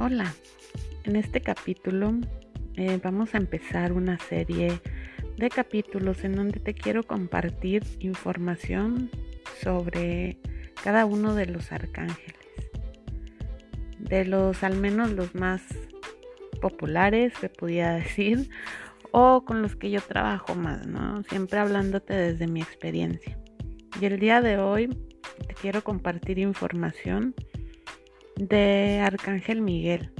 Hola, en este capítulo eh, vamos a empezar una serie de capítulos en donde te quiero compartir información sobre cada uno de los arcángeles. De los al menos los más populares, se podría decir, o con los que yo trabajo más, ¿no? Siempre hablándote desde mi experiencia. Y el día de hoy te quiero compartir información de Arcángel Miguel,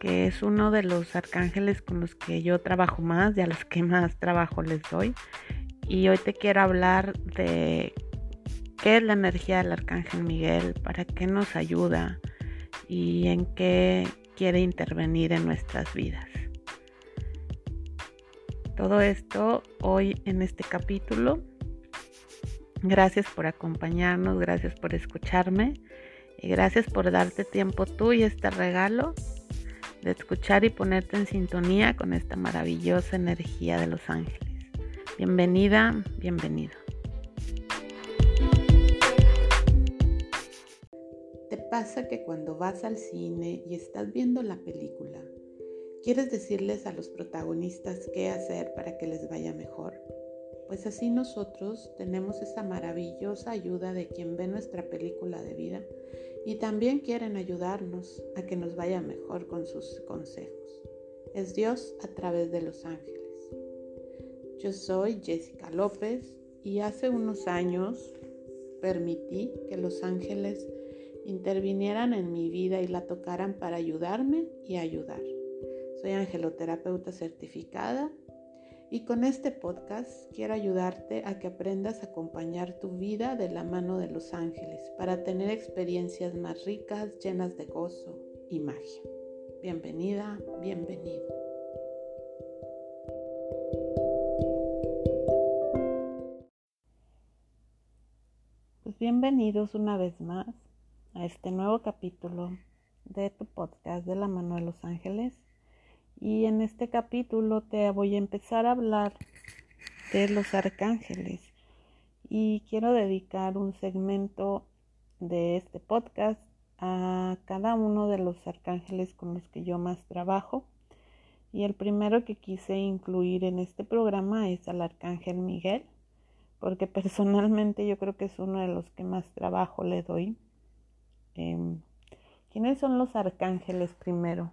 que es uno de los arcángeles con los que yo trabajo más y a los que más trabajo les doy. Y hoy te quiero hablar de qué es la energía del Arcángel Miguel, para qué nos ayuda y en qué quiere intervenir en nuestras vidas. Todo esto hoy en este capítulo. Gracias por acompañarnos, gracias por escucharme. Y gracias por darte tiempo tú y este regalo de escuchar y ponerte en sintonía con esta maravillosa energía de los ángeles. Bienvenida, bienvenido. ¿Te pasa que cuando vas al cine y estás viendo la película, quieres decirles a los protagonistas qué hacer para que les vaya mejor? Pues así nosotros tenemos esa maravillosa ayuda de quien ve nuestra película de vida y también quieren ayudarnos a que nos vaya mejor con sus consejos. Es Dios a través de los ángeles. Yo soy Jessica López y hace unos años permití que los ángeles intervinieran en mi vida y la tocaran para ayudarme y ayudar. Soy angeloterapeuta certificada y con este podcast quiero ayudarte a que aprendas a acompañar tu vida de la mano de los ángeles para tener experiencias más ricas, llenas de gozo y magia. Bienvenida, bienvenido. Pues bienvenidos una vez más a este nuevo capítulo de tu podcast de la mano de los ángeles y en este capítulo te voy a empezar a hablar de los arcángeles. Y quiero dedicar un segmento de este podcast a cada uno de los arcángeles con los que yo más trabajo. Y el primero que quise incluir en este programa es al arcángel Miguel, porque personalmente yo creo que es uno de los que más trabajo le doy. Em, ¿Quiénes son los arcángeles primero?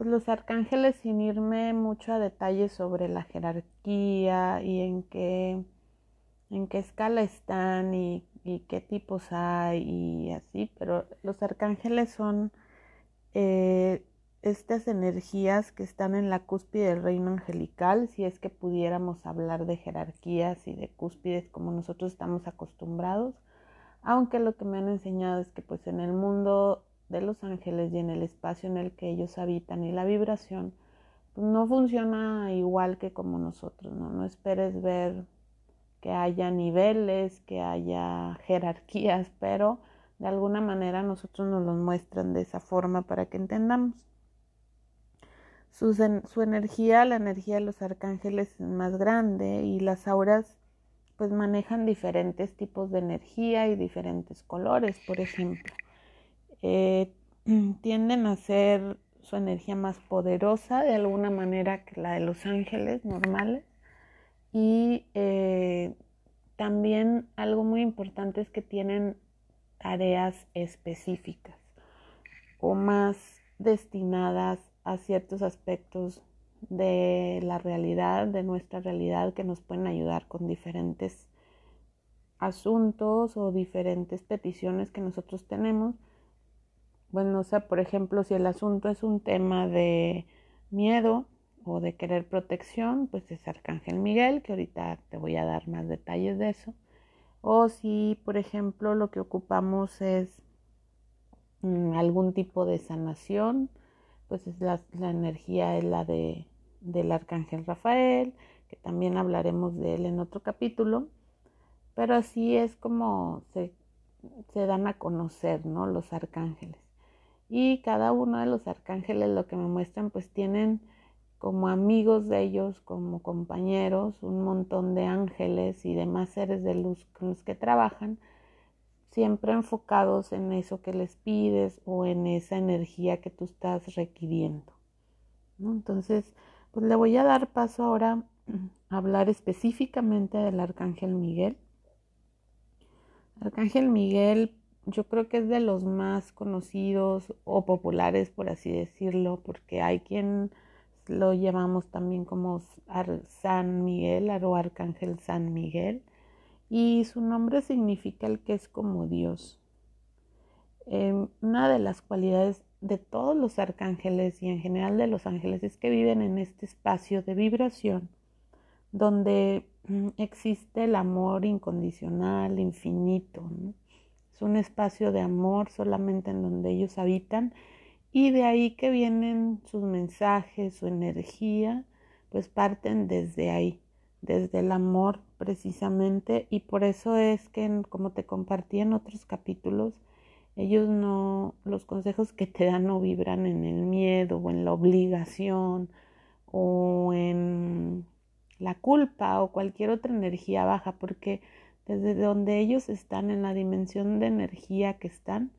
Pues los arcángeles sin irme mucho a detalles sobre la jerarquía y en qué, en qué escala están y, qué tipos hay y así, pero los arcángeles son eh, estas energías que están en la cúspide del reino angelical, si es que pudiéramos hablar de jerarquías y de cúspides como nosotros estamos acostumbrados, aunque lo que me han enseñado es que pues en el mundo de los ángeles y en el espacio en el que ellos habitan y la vibración, pues no funciona igual que como nosotros, ¿no? No esperes ver que haya niveles, que haya jerarquías, pero de alguna manera nosotros nos los muestran de esa forma para que entendamos. Su, su energía, la energía de los arcángeles es más grande y las auras pues manejan diferentes tipos de energía y diferentes colores, por ejemplo. Eh, tienden a ser su energía más poderosa de alguna manera que la de los ángeles normales. Y eh, también algo muy importante es que tienen tareas específicas o más destinadas a ciertos aspectos de la realidad, de nuestra realidad, que nos pueden ayudar con diferentes asuntos o diferentes peticiones que nosotros tenemos bueno, o sea, por ejemplo, si el asunto es un tema de miedo o de querer protección, pues es Arcángel Miguel, que ahorita te voy a dar más detalles de eso. O si, por ejemplo, lo que ocupamos es mm, algún tipo de sanación, pues es la, energía es la de, del Arcángel Rafael, que también hablaremos de él en otro capítulo. Pero así es como se, se dan a conocer, ¿no? Los arcángeles y cada uno de los arcángeles lo que me muestran pues tienen como amigos de ellos, como compañeros, un montón de ángeles y demás seres de luz con los que trabajan, siempre enfocados en eso que les pides o en esa energía que tú estás requiriendo. Entonces, pues le voy a dar paso ahora a hablar específicamente del Arcángel Miguel. Arcángel Miguel yo creo que es de los más conocidos o populares, por así decirlo, porque hay quien lo llamamos también como San Miguel o Arcángel San Miguel y su nombre significa el que es como Dios. Em, una de las cualidades de todos los arcángeles y en general de los ángeles es que viven en este espacio de vibración donde mm, existe el amor incondicional, infinito. Un espacio de amor solamente en donde ellos habitan y de ahí que vienen sus mensajes, su energía, pues parten desde ahí desde el amor precisamente y por eso es que como te compartí en otros capítulos ellos no los consejos que te dan no vibran en el miedo o en la obligación o en la culpa o cualquier otra energía baja porque desde donde ellos están en la dimensión de energía que están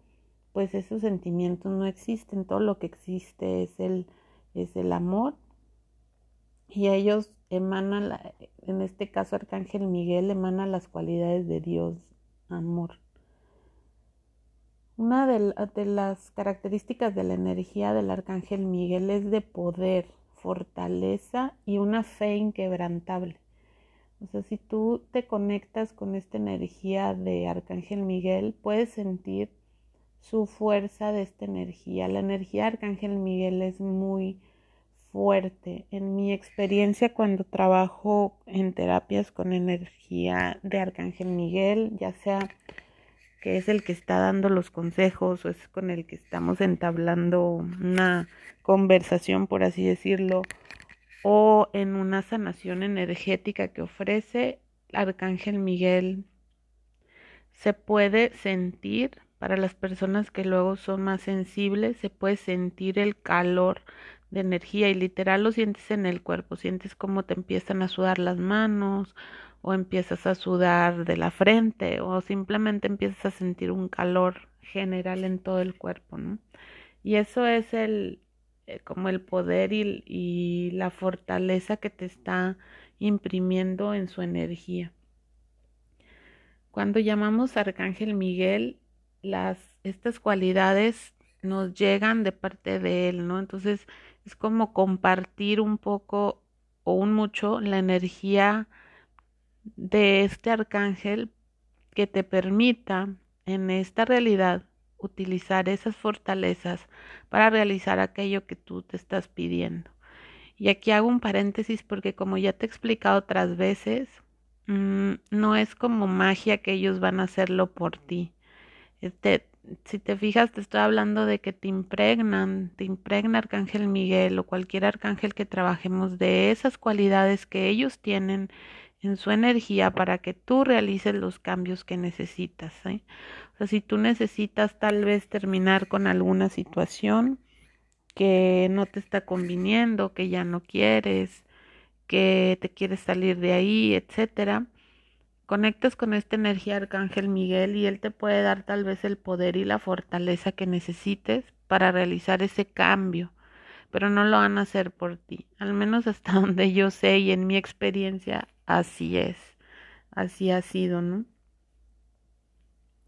pues esos sentimientos no existen todo lo que existe es el es el amor y ellos emanan, en este caso Arcángel Miguel emana las cualidades de Dios, amor. Una de, de, las características de la energía del Arcángel Miguel es de poder, fortaleza y una fe inquebrantable. O sea, si tú te conectas con esta energía de Arcángel Miguel, puedes sentir su fuerza de esta energía. La energía de Arcángel Miguel es muy fuerte. En mi experiencia cuando trabajo en terapias con energía de Arcángel Miguel, ya sea que es el que está dando los consejos o es con el que estamos entablando una conversación, por así decirlo, o en una sanación energética que ofrece Arcángel Miguel, se puede sentir para las personas que luego son más sensibles, se puede sentir el calor de energía y literal lo sientes en el cuerpo, sientes como te empiezan a sudar las manos o empiezas a sudar de la frente o simplemente empiezas a sentir un calor general en todo el cuerpo, ¿no? Y eso es el como el poder y, la fortaleza que te está imprimiendo en su energía. Cuando llamamos a Arcángel Miguel, estas cualidades nos llegan de parte de él, ¿no? Entonces, es como compartir un poco o un mucho la energía de este arcángel que te permita en esta realidad utilizar esas fortalezas para realizar aquello que tú te estás pidiendo. Y aquí hago un paréntesis porque como ya te he explicado otras veces, mm, no es como magia que ellos van a hacerlo por ti. Este, si te fijas, te estoy hablando de que te impregnan, te impregna Arcángel Miguel o cualquier arcángel que trabajemos de esas cualidades que ellos tienen en su energía para que tú realices los cambios que necesitas. ¿eh? O sea, si tú necesitas tal vez terminar con alguna situación que no te está conviniendo, que ya no quieres, que te quieres salir de ahí, etcétera, conectas con esta energía Arcángel Miguel y él te puede dar tal vez el poder y la fortaleza que necesites para realizar ese cambio, pero no lo van a hacer por ti, al menos hasta donde yo sé y en mi experiencia así es, así ha sido, ¿no?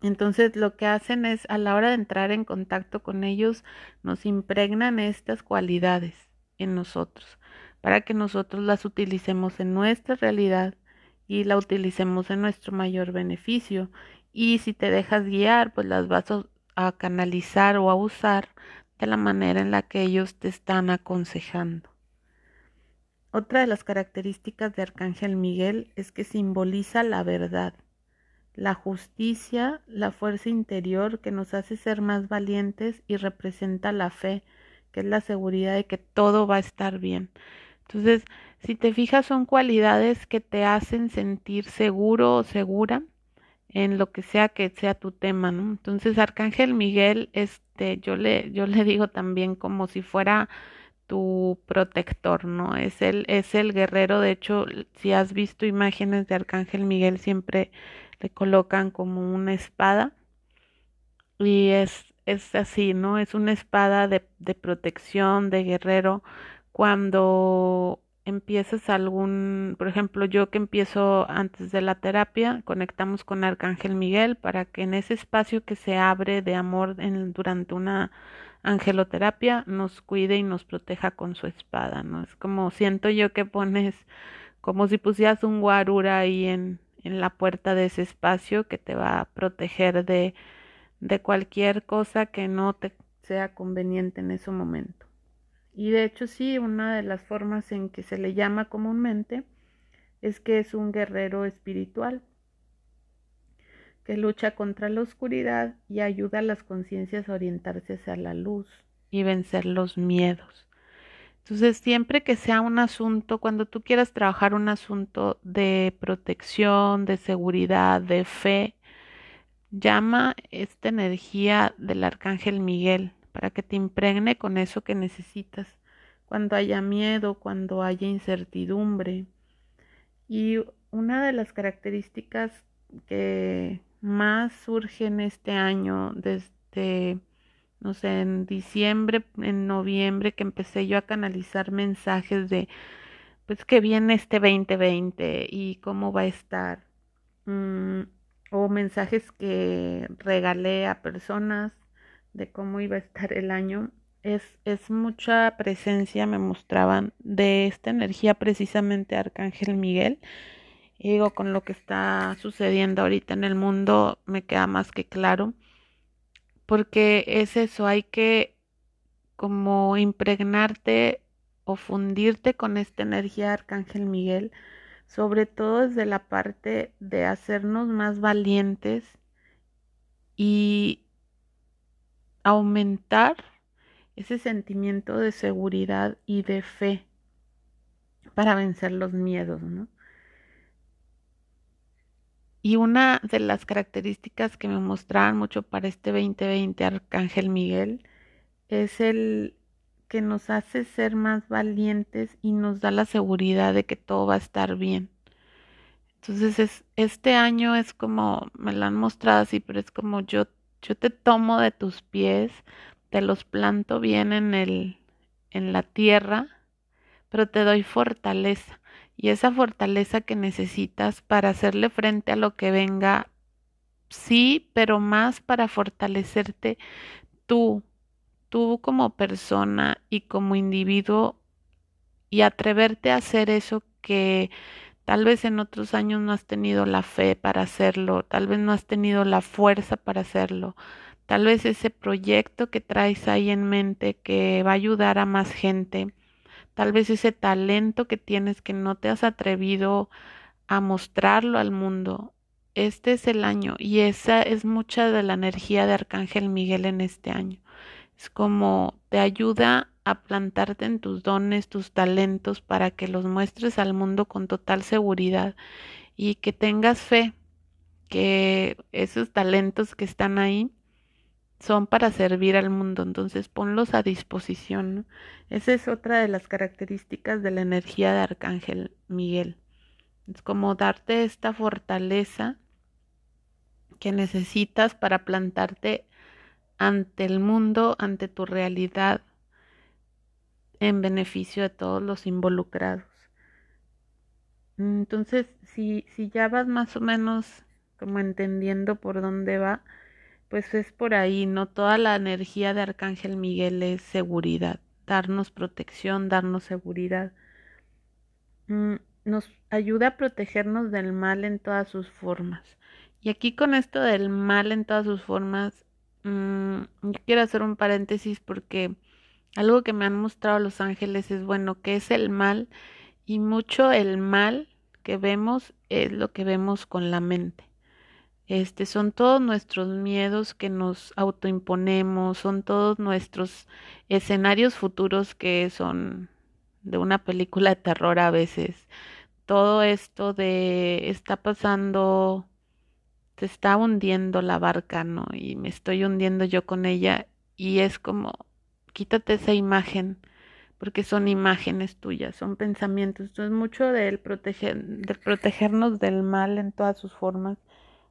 Entonces lo que hacen es a la hora de entrar en contacto con ellos nos impregnan estas cualidades en nosotros para que nosotros las utilicemos en nuestra realidad y la utilicemos en nuestro mayor beneficio. Y si te dejas guiar, pues las vas a canalizar o a usar de la manera en la que ellos te están aconsejando. Otra de las características de Arcángel Miguel es que simboliza la verdad, la justicia, la fuerza interior que nos hace ser más valientes y representa la fe, que es la seguridad de que todo va a estar bien. Entonces, si te fijas, son cualidades que te hacen sentir seguro o segura en lo que sea que sea tu tema, ¿no? Entonces, Arcángel Miguel, este, yo le, yo le digo también como si fuera tu protector, ¿no? Es el, es el guerrero. De hecho, si has visto imágenes de Arcángel Miguel, siempre le colocan como una espada y es, es así, ¿no? Es una espada de, de protección, de guerrero, cuando empiezas algún, por ejemplo, yo que empiezo antes de la terapia, conectamos con Arcángel Miguel para que en ese espacio que se abre de amor en, durante una angeloterapia nos cuide y nos proteja con su espada, ¿no? Es como siento yo que pones como si pusieras un guarura ahí en, en la puerta de ese espacio que te va a proteger de, de cualquier cosa que no te sea conveniente en ese momento. Y de hecho sí, una de las formas en que se le llama comúnmente es que es un guerrero espiritual que lucha contra la oscuridad y ayuda a las conciencias a orientarse hacia la luz y vencer los miedos. Entonces, siempre que sea un asunto, cuando tú quieras trabajar un asunto de protección, de seguridad, de fe, llama esta energía del arcángel Miguel para que te impregne con eso que necesitas cuando haya miedo, cuando haya incertidumbre. Y una de las características que más surgen este año desde no sé, en diciembre, en noviembre, que empecé yo a canalizar mensajes de, pues que viene este 2020 y cómo va a estar. Mm, o mensajes que regalé a personas de cómo iba a estar el año. Es, es mucha presencia, me mostraban, de esta energía precisamente Arcángel Miguel. Y digo, con lo que está sucediendo ahorita en el mundo, me queda más que claro porque es eso, hay que como impregnarte o fundirte con esta energía de Arcángel Miguel, sobre todo desde la parte de hacernos más valientes y aumentar ese sentimiento de seguridad y de fe para vencer los miedos, ¿no? Y una de las características que me mostraban mucho para este 2020 Arcángel Miguel es el que nos hace ser más valientes y nos da la seguridad de que todo va a estar bien. Entonces es, este año es como, me lo han mostrado así, pero es como yo, yo te tomo de tus pies, te los planto bien en el, en la tierra, pero te doy fortaleza y esa fortaleza que necesitas para hacerle frente a lo que venga, sí, pero más para fortalecerte tú, tú como persona y como individuo y atreverte a hacer eso que tal vez en otros años no has tenido la fe para hacerlo, tal vez no has tenido la fuerza para hacerlo, tal vez ese proyecto que traes ahí en mente que va a ayudar a más gente tal vez ese talento que tienes que no te has atrevido a mostrarlo al mundo. Este es el año y esa es mucha de la energía de Arcángel Miguel en este año. Es como te ayuda a plantarte en tus dones, tus talentos para que los muestres al mundo con total seguridad y que tengas fe que esos talentos que están ahí son para servir al mundo, entonces ponlos a disposición. Esa es otra de las características de la energía de Arcángel Miguel. Es como darte esta fortaleza que necesitas para plantarte ante el mundo, ante tu realidad, en beneficio de todos los involucrados. Entonces, si, si ya vas más o menos como entendiendo por dónde va, pues es por ahí, ¿no? Toda la energía de Arcángel Miguel es seguridad, darnos protección, darnos seguridad. Mm, nos ayuda a protegernos del mal en todas sus formas. Y aquí con esto del mal en todas sus formas, mm, quiero hacer un paréntesis porque algo que me han mostrado los ángeles es, bueno, que es el mal y mucho el mal que vemos es lo que vemos con la mente. Este son todos nuestros miedos que nos autoimponemos, son todos nuestros escenarios futuros que son de una película de terror a veces. Todo esto de está pasando, se está hundiendo la barca, ¿no? Y me estoy hundiendo yo con ella y es como, quítate esa imagen, porque son imágenes tuyas, son pensamientos. Entonces mucho del, proteger, del protegernos del mal en todas sus formas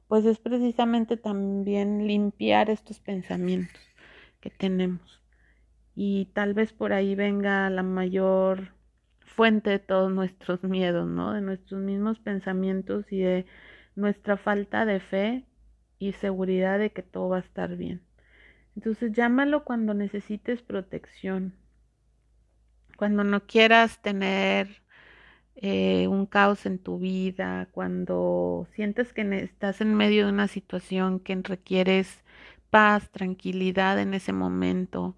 pues es precisamente también limpiar estos pensamientos que tenemos. Y tal vez por ahí venga la mayor fuente de todos nuestros miedos, ¿no? De nuestros mismos pensamientos y de nuestra falta de fe y seguridad de que todo va a estar bien. Entonces llámalo cuando necesites protección, cuando no quieras tener eh, un caos en tu vida, cuando sientes que estás en medio de una situación que requieres paz, tranquilidad en ese momento.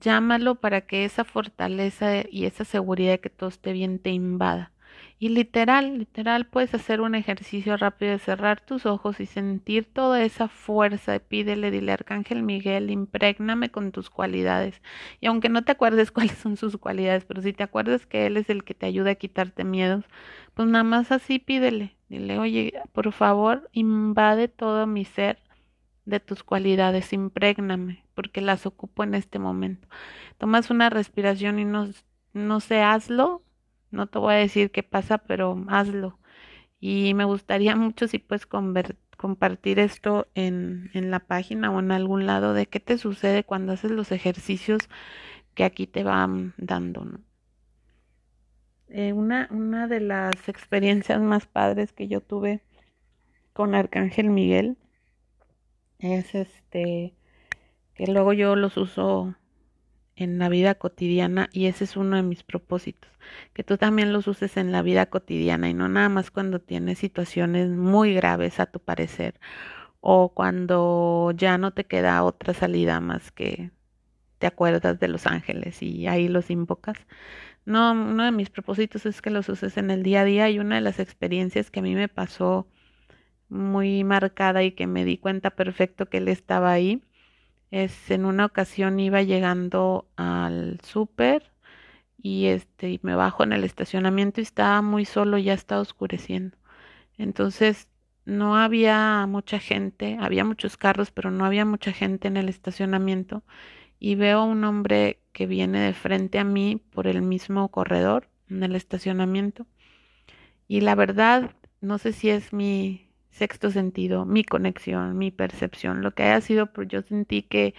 Llámalo para que esa fortaleza y esa seguridad de que todo esté bien te invada. Y literal, literal, puedes hacer un ejercicio rápido de cerrar tus ojos y sentir toda esa fuerza. Pídele, dile, Arcángel Miguel, imprégname con tus cualidades. Y aunque no te acuerdes cuáles son sus cualidades, pero si te acuerdas que Él es el que te ayuda a quitarte miedos, pues nada más así pídele. Dile, oye, por favor, invade todo mi ser de tus cualidades, imprégname, porque las ocupo en este momento. Tomas una respiración y no, no sé, hazlo no te voy a decir qué pasa, pero hazlo. Y me gustaría mucho si puedes compartir esto en, en la página o en algún lado de qué te sucede cuando haces los ejercicios que aquí te van dando. Eh, una, una de las experiencias más padres que yo tuve con Arcángel Miguel es este que luego yo los uso en la vida cotidiana y ese es uno de mis propósitos, que tú también los uses en la vida cotidiana y no nada más cuando tienes situaciones muy graves a tu parecer o cuando ya no te queda otra salida más que te acuerdas de los ángeles y ahí los invocas. No, uno de mis propósitos es que los uses en el día a día y una de las experiencias que a mí me pasó muy marcada y que me di cuenta perfecto que él estaba ahí es en una ocasión iba llegando al súper y este me bajo en el estacionamiento y estaba muy solo, ya estaba oscureciendo. Entonces no había mucha gente, había muchos carros, pero no había mucha gente en el estacionamiento y veo un hombre que viene de frente a mí por el mismo corredor en el estacionamiento. Y la verdad, no sé si es mi sexto sentido, mi conexión, mi percepción, lo que haya sido, pero yo sentí que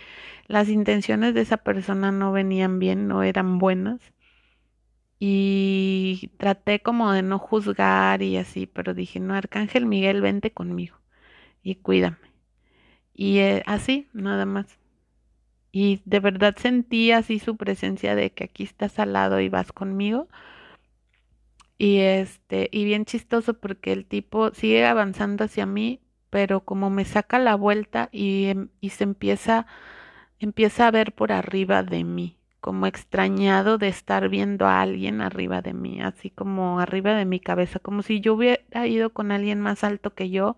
las intenciones de esa persona no venían bien, no eran buenas. Y traté como de no juzgar y así, pero dije, no, Arcángel Miguel, vente conmigo y cuídame. Y eh, así, nada más. Y de verdad sentí así su presencia de que aquí estás al lado y vas conmigo y este, y bien chistoso porque el tipo sigue avanzando hacia mí, pero como me saca la vuelta y, em, y se empieza, empieza a ver por arriba de mí, como extrañado de estar viendo a alguien arriba de mí, así como arriba de mi cabeza, como si yo hubiera ido con alguien más alto que yo,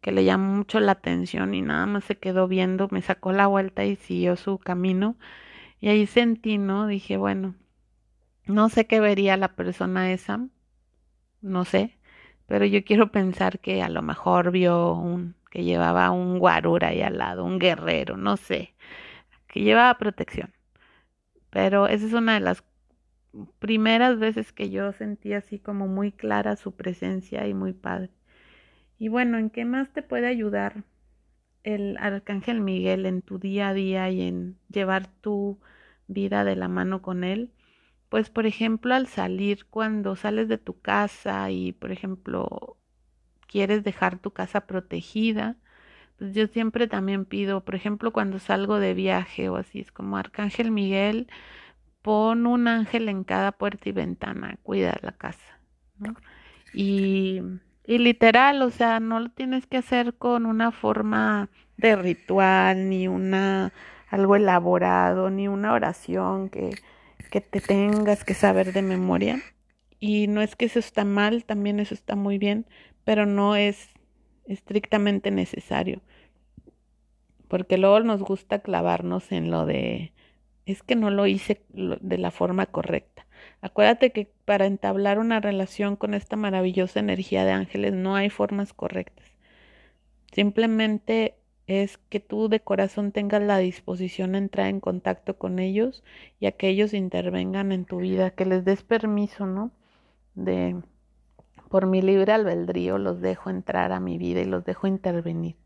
que le llamó mucho la atención y nada más se quedó viendo, me sacó la vuelta y siguió su camino. Y ahí sentí, ¿no? Dije, bueno, no sé qué vería la persona esa, no sé, pero yo quiero pensar que a lo mejor vio un que llevaba un guarura ahí al lado, un guerrero, no sé, que llevaba protección. Pero esa es una de las primeras veces que yo sentí así como muy clara su presencia y muy padre. Y bueno, ¿en qué más te puede ayudar el arcángel Miguel en tu día a día y en llevar tu vida de la mano con él? Pues por ejemplo al salir cuando sales de tu casa y por ejemplo quieres dejar tu casa protegida, pues yo siempre también pido, por ejemplo cuando salgo de viaje o así, es como Arcángel Miguel, pon un ángel en cada puerta y ventana, cuida la casa, ¿no? Y, y literal, o sea, no lo tienes que hacer con una forma de ritual, ni una algo elaborado, ni una oración que que te tengas que saber de memoria. Y no es que eso está mal, también eso está muy bien, pero no es estrictamente necesario. Porque luego nos gusta clavarnos en lo de, es que no lo hice de la forma correcta. Acuérdate que para entablar una relación con esta maravillosa energía de ángeles no hay formas correctas. Simplemente es que tú de corazón tengas la disposición a entrar en contacto con ellos y a que ellos intervengan en tu vida, que les des permiso, ¿no? De por mi libre albedrío los dejo entrar a mi vida y los dejo intervenir.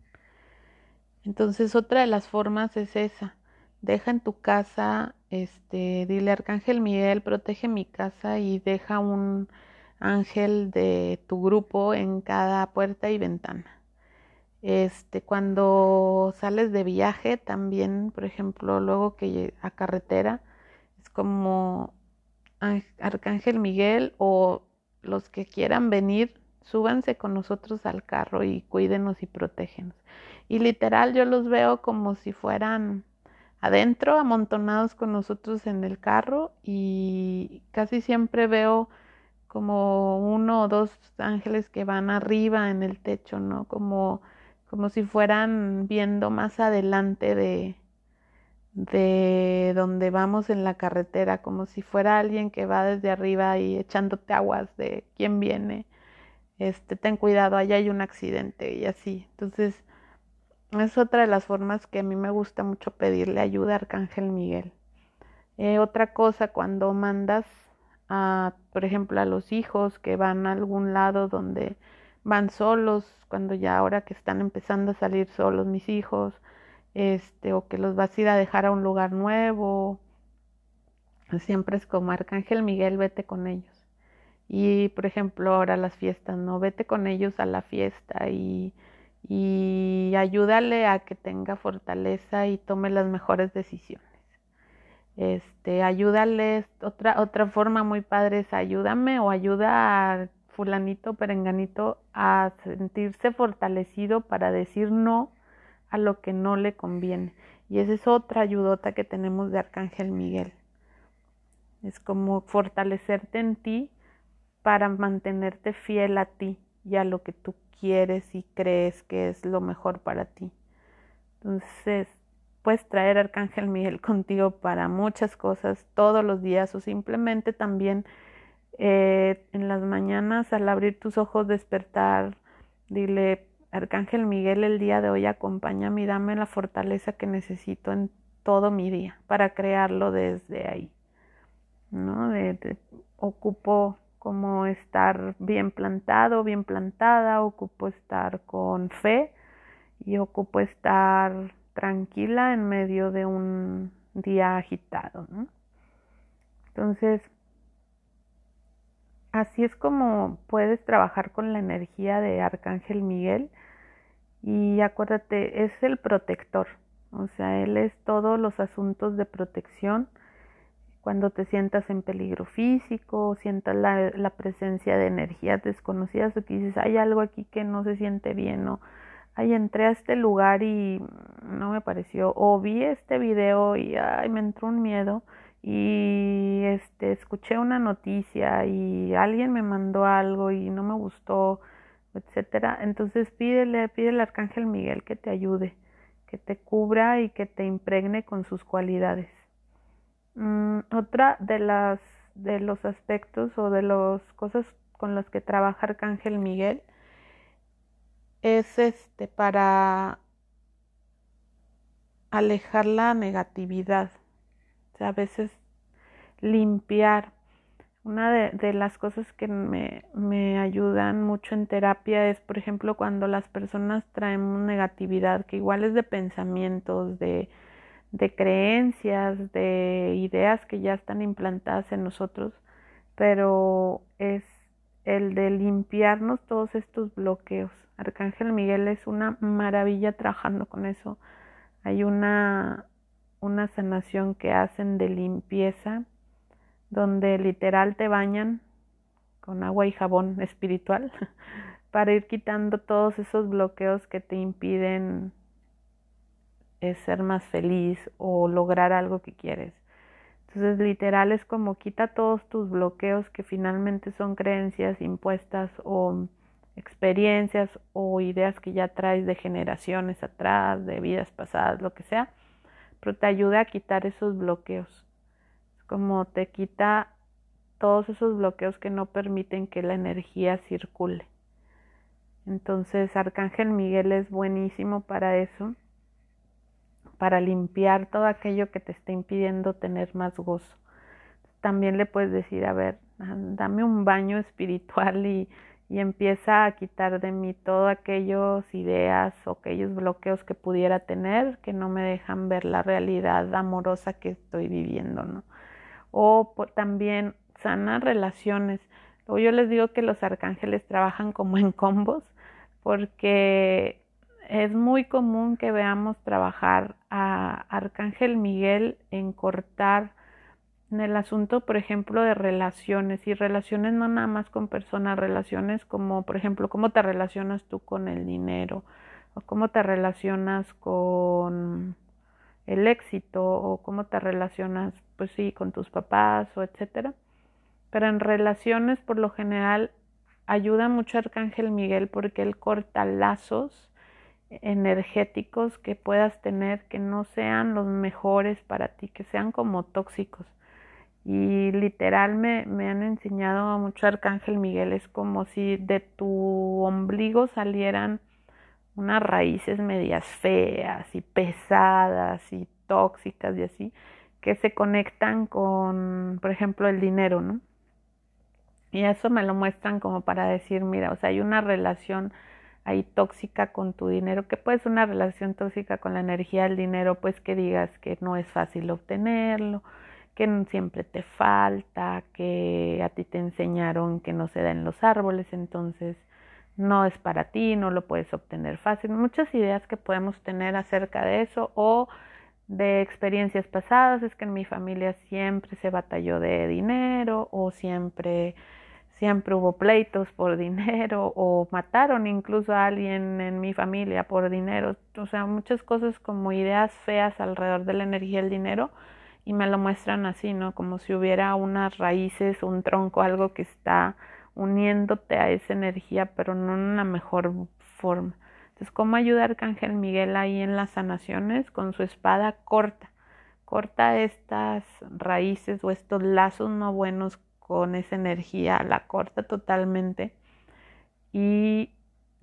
Entonces otra de las formas es esa. Deja en tu casa, este, dile Arcángel Miguel, protege mi casa y deja un ángel de tu grupo en cada puerta y ventana. Este, cuando sales de viaje también, por ejemplo, luego que a carretera, es como Arcángel Miguel o los que quieran venir, súbanse con nosotros al carro y cuídenos y protégenos. Y literal yo los veo como si fueran adentro, amontonados con nosotros en el carro y casi siempre veo como uno o dos ángeles que van arriba en el techo, ¿no? Como, como si fueran viendo más adelante de, de donde vamos en la carretera, como si fuera alguien que va desde arriba y echándote aguas de quién viene. Este, ten cuidado, allá hay un accidente y así. Entonces, es otra de las formas que a mí me gusta mucho pedirle ayuda a Arcángel Miguel. Eh, otra cosa, cuando mandas a, por ejemplo, a los hijos que van a algún lado donde van solos, cuando ya ahora que están empezando a salir solos mis hijos, este, o que los vas a ir a dejar a un lugar nuevo. Siempre es como Arcángel Miguel, vete con ellos. Y por ejemplo, ahora las fiestas, ¿no? Vete con ellos a la fiesta y, y ayúdale a que tenga fortaleza y tome las mejores decisiones. Este, ayúdale, otra, otra forma muy padre es ayúdame o ayuda a fulanito, perenganito a sentirse fortalecido para decir no a lo que no le conviene. Y esa es otra ayudota que tenemos de Arcángel Miguel. Es como fortalecerte en ti para mantenerte fiel a ti y a lo que tú quieres y crees que es lo mejor para ti. Entonces, puedes traer Arcángel Miguel contigo para muchas cosas todos los días o simplemente también eh, en las mañanas al abrir tus ojos despertar, dile, Arcángel Miguel, el día de hoy acompáñame y dame la fortaleza que necesito en todo mi día para crearlo desde ahí. ¿no? ocupo como estar bien plantado, bien plantada, ocupo estar con fe y ocupo estar tranquila en medio de un día agitado. Entonces, así es como puedes trabajar con la energía de Arcángel Miguel y acuérdate, es el protector, o sea, él es todos los asuntos de protección. Cuando te sientas en peligro físico, sientas la, presencia de energías desconocidas o que dices, hay algo aquí que no se siente bien o, ay, entré a este lugar y no me pareció, o vi este video y ay, me entró un miedo y este escuché una noticia y alguien me mandó algo y no me gustó etcétera. Entonces pídele, pídele al arcángel Miguel que te ayude, que te cubra y que te impregne con sus cualidades. Mm, otra de las de los aspectos o de las cosas con las que trabaja Arcángel Miguel es este para alejar la negatividad, a veces limpiar una de, las cosas que me, me, ayudan mucho en terapia es, por ejemplo, cuando las personas traen negatividad, que igual es de pensamientos, de, de creencias, de ideas que ya están implantadas en nosotros, pero es el de limpiarnos todos estos bloqueos. Arcángel Miguel es una maravilla trabajando con eso. Hay una, una sanación que hacen de limpieza donde literal te bañan con agua y jabón espiritual para ir quitando todos esos bloqueos que te impiden eh, ser más feliz o lograr algo que quieres. Entonces literal es como quita todos tus bloqueos que finalmente son creencias impuestas o experiencias o ideas que ya traes de generaciones atrás, de vidas pasadas, lo que sea, pero te ayuda a quitar esos bloqueos como te quita todos esos bloqueos que no permiten que la energía circule. Entonces Arcángel Miguel es buenísimo para eso, para limpiar todo aquello que te está impidiendo tener más gozo. También le puedes decir, a ver, dame un baño espiritual y, y empieza a quitar de mí todas aquellas ideas o aquellos bloqueos que pudiera tener que no me dejan ver la realidad amorosa que estoy viviendo, ¿no? O también sanar relaciones. Luego yo les digo que los arcángeles trabajan como en combos porque es muy común que veamos trabajar a Arcángel Miguel en cortar en el asunto, por ejemplo, de relaciones y relaciones no nada más con personas, relaciones como, por ejemplo, cómo te relacionas tú con el dinero o cómo te relacionas con el éxito o cómo te relacionas, pues sí, con tus papás o etcétera. Pero en relaciones, por lo general, ayuda mucho Arcángel Miguel porque él corta lazos energéticos que puedas tener que no sean los mejores para ti, que sean como tóxicos. Y literal me, me han enseñado mucho Arcángel Miguel, es como si de tu ombligo salieran unas raíces medias feas y pesadas y tóxicas y así, que se conectan con, por ejemplo, el dinero, ¿no? Y eso me lo muestran como para decir, mira, o sea, hay una relación ahí tóxica con tu dinero, que puede ser una relación tóxica con la energía del dinero, pues que digas que no es fácil obtenerlo, que siempre te falta, que a ti te enseñaron que no se da en los árboles, entonces no es para ti, no lo puedes obtener fácil. Muchas ideas que podemos tener acerca de eso o de experiencias pasadas, es que en mi familia siempre se batalló de dinero o siempre siempre hubo pleitos por dinero o mataron incluso a alguien en mi familia por dinero. O sea, muchas cosas como ideas feas alrededor de la energía del dinero y me lo muestran así, ¿no? Como si hubiera unas raíces, un tronco, algo que está uniéndote a esa energía, pero no en una mejor forma. Entonces, ¿cómo ayuda Arcángel Miguel ahí en las sanaciones? Con su espada corta. Corta estas raíces o estos lazos no buenos con esa energía, la corta totalmente. Y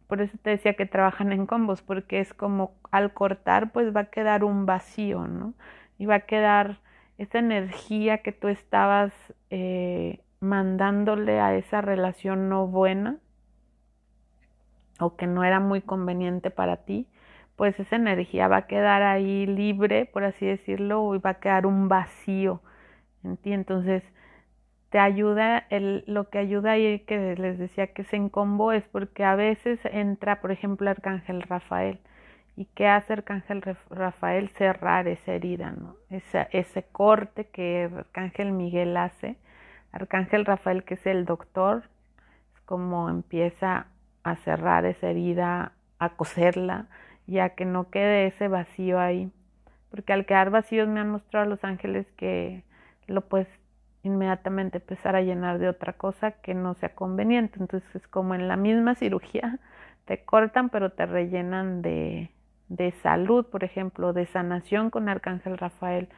por eso te decía que trabajan en combos, porque es como al cortar, pues va a quedar un vacío, ¿no? Y va a quedar esa energía que tú estabas eh, mandándole a esa relación no buena o que no era muy conveniente para ti, pues esa energía va a quedar ahí libre, por así decirlo, y va a quedar un vacío en ti. Entonces, te ayuda, el, lo que ayuda ahí que les decía que se encombo es porque a veces entra, por ejemplo, Arcángel Rafael. ¿Y qué hace Arcángel Rafael? Cerrar esa herida, ¿no? Ese, corte que Arcángel Miguel hace. Arcángel Rafael, que es el doctor, es como empieza a cerrar esa herida, a coserla, ya que no quede ese vacío ahí. Porque al quedar vacíos me han mostrado a los ángeles que lo puedes inmediatamente empezar a llenar de otra cosa que no sea conveniente. Entonces es como en la misma cirugía, te cortan pero te rellenan de, de salud, por ejemplo, de sanación con Arcángel Rafael.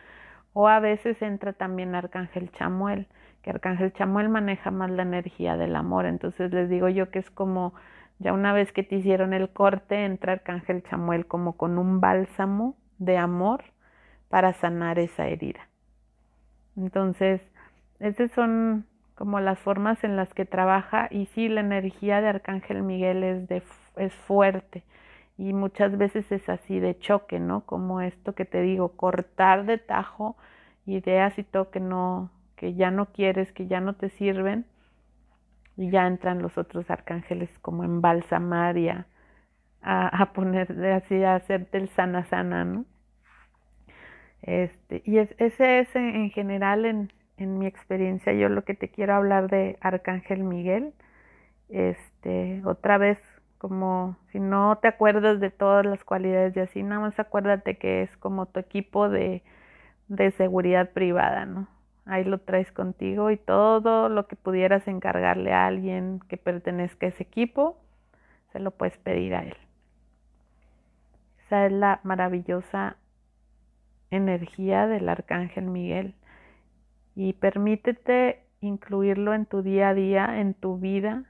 O a veces entra también Arcángel Chamuel, que Arcángel Chamuel maneja más la energía del amor. Entonces les digo yo que es como, ya una vez que te hicieron el corte, entra Arcángel Chamuel como con un bálsamo de amor para sanar esa herida. Entonces, esas son como las formas en las que trabaja y sí, la energía de Arcángel Miguel es, de, es fuerte y muchas veces es así de choque, ¿no? Como esto que te digo, cortar de tajo ideas y todo que no, que ya no quieres, que ya no te sirven y ya entran los otros arcángeles como en balsamar y a, a, poner así a hacerte el sana sana, ¿no? Este, y es, ese es en general en, en mi experiencia, yo lo que te quiero hablar de Arcángel Miguel, este, otra vez, como si no te acuerdas de todas las cualidades de así, nada más acuérdate que es como tu equipo de, de seguridad privada, ¿no? Ahí lo traes contigo y todo lo que pudieras encargarle a alguien que pertenezca a ese equipo, se lo puedes pedir a él. Esa es la maravillosa energía del Arcángel Miguel y permítete incluirlo en tu día a día, en tu vida,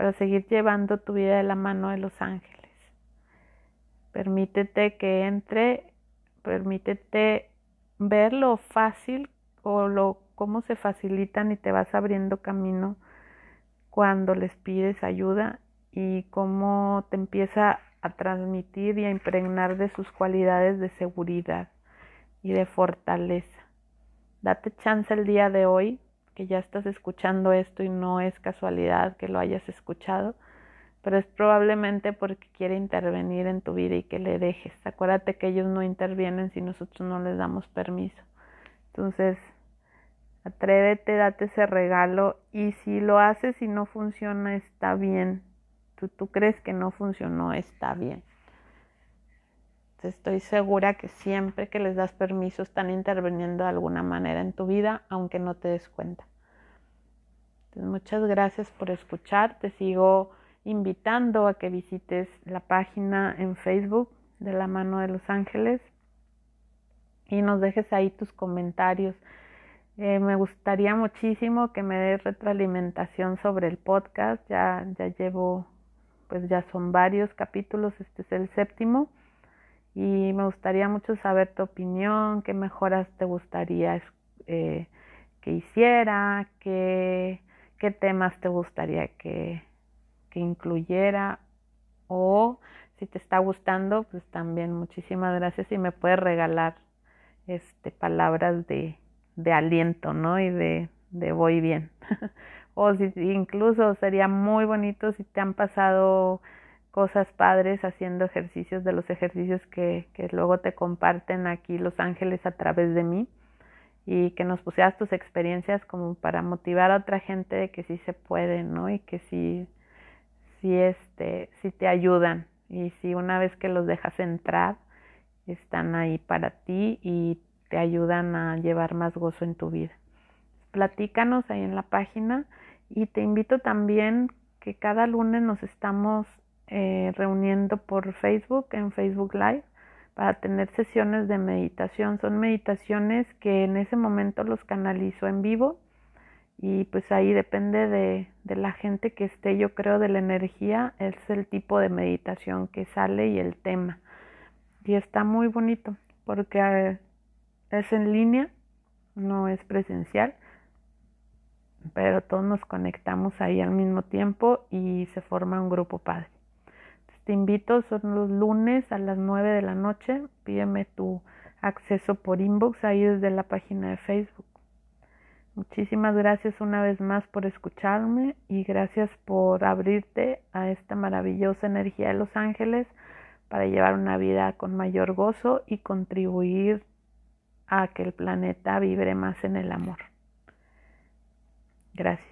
para seguir llevando tu vida de la mano de los ángeles. Permítete que entre, permítete ver lo fácil o lo cómo se facilitan y te vas abriendo camino cuando les pides ayuda y cómo te empieza a transmitir y a impregnar de sus cualidades de seguridad y de fortaleza. Date chance el día de hoy, que ya estás escuchando esto y no es casualidad que lo hayas escuchado, pero es probablemente porque quiere intervenir en tu vida y que le dejes. Acuérdate que ellos no intervienen si nosotros no les damos permiso. Entonces, atrévete, date ese regalo y si lo haces y no funciona, está bien. Tú, tú crees que no funcionó, está bien. Estoy segura que siempre que les das permiso están interviniendo de alguna manera en tu vida, aunque no te des cuenta. Entonces, muchas gracias por escuchar. Te sigo invitando a que visites la página en Facebook de la mano de los ángeles y nos dejes ahí tus comentarios. Eh, me gustaría muchísimo que me des retroalimentación sobre el podcast. Ya, ya llevo, pues ya son varios capítulos, este es el séptimo y me gustaría mucho saber tu opinión, qué mejoras te gustaría eh, que hiciera, qué, qué, temas te gustaría que, que, incluyera o si te está gustando, pues también muchísimas gracias y me puedes regalar este, palabras de, de aliento, ¿no? Y de, de voy bien. o si incluso sería muy bonito si te han pasado cosas padres haciendo ejercicios de los ejercicios que, que luego te comparten aquí los ángeles a través de mí y que nos pusieras tus experiencias como para motivar a otra gente de que sí se puede, ¿no? Y que sí, sí, este, sí te ayudan y si una vez que los dejas entrar, están ahí para ti y te ayudan a llevar más gozo en tu vida. Platícanos ahí en la página y te invito también que cada lunes nos estamos eh, reuniendo por Facebook, en Facebook Live, para tener sesiones de meditación. Son meditaciones que en ese momento los canalizo en vivo y pues ahí depende de, de, la gente que esté, yo creo, de la energía, es el tipo de meditación que sale y el tema. Y está muy bonito porque es en línea, no es presencial, pero todos nos conectamos ahí al mismo tiempo y se forma un grupo padre. Te invito, son los lunes a las 9 de la noche. Pídeme tu acceso por inbox ahí desde la página de Facebook. Muchísimas gracias una vez más por escucharme y gracias por abrirte a esta maravillosa energía de los ángeles para llevar una vida con mayor gozo y contribuir a que el planeta vibre más en el amor. Gracias.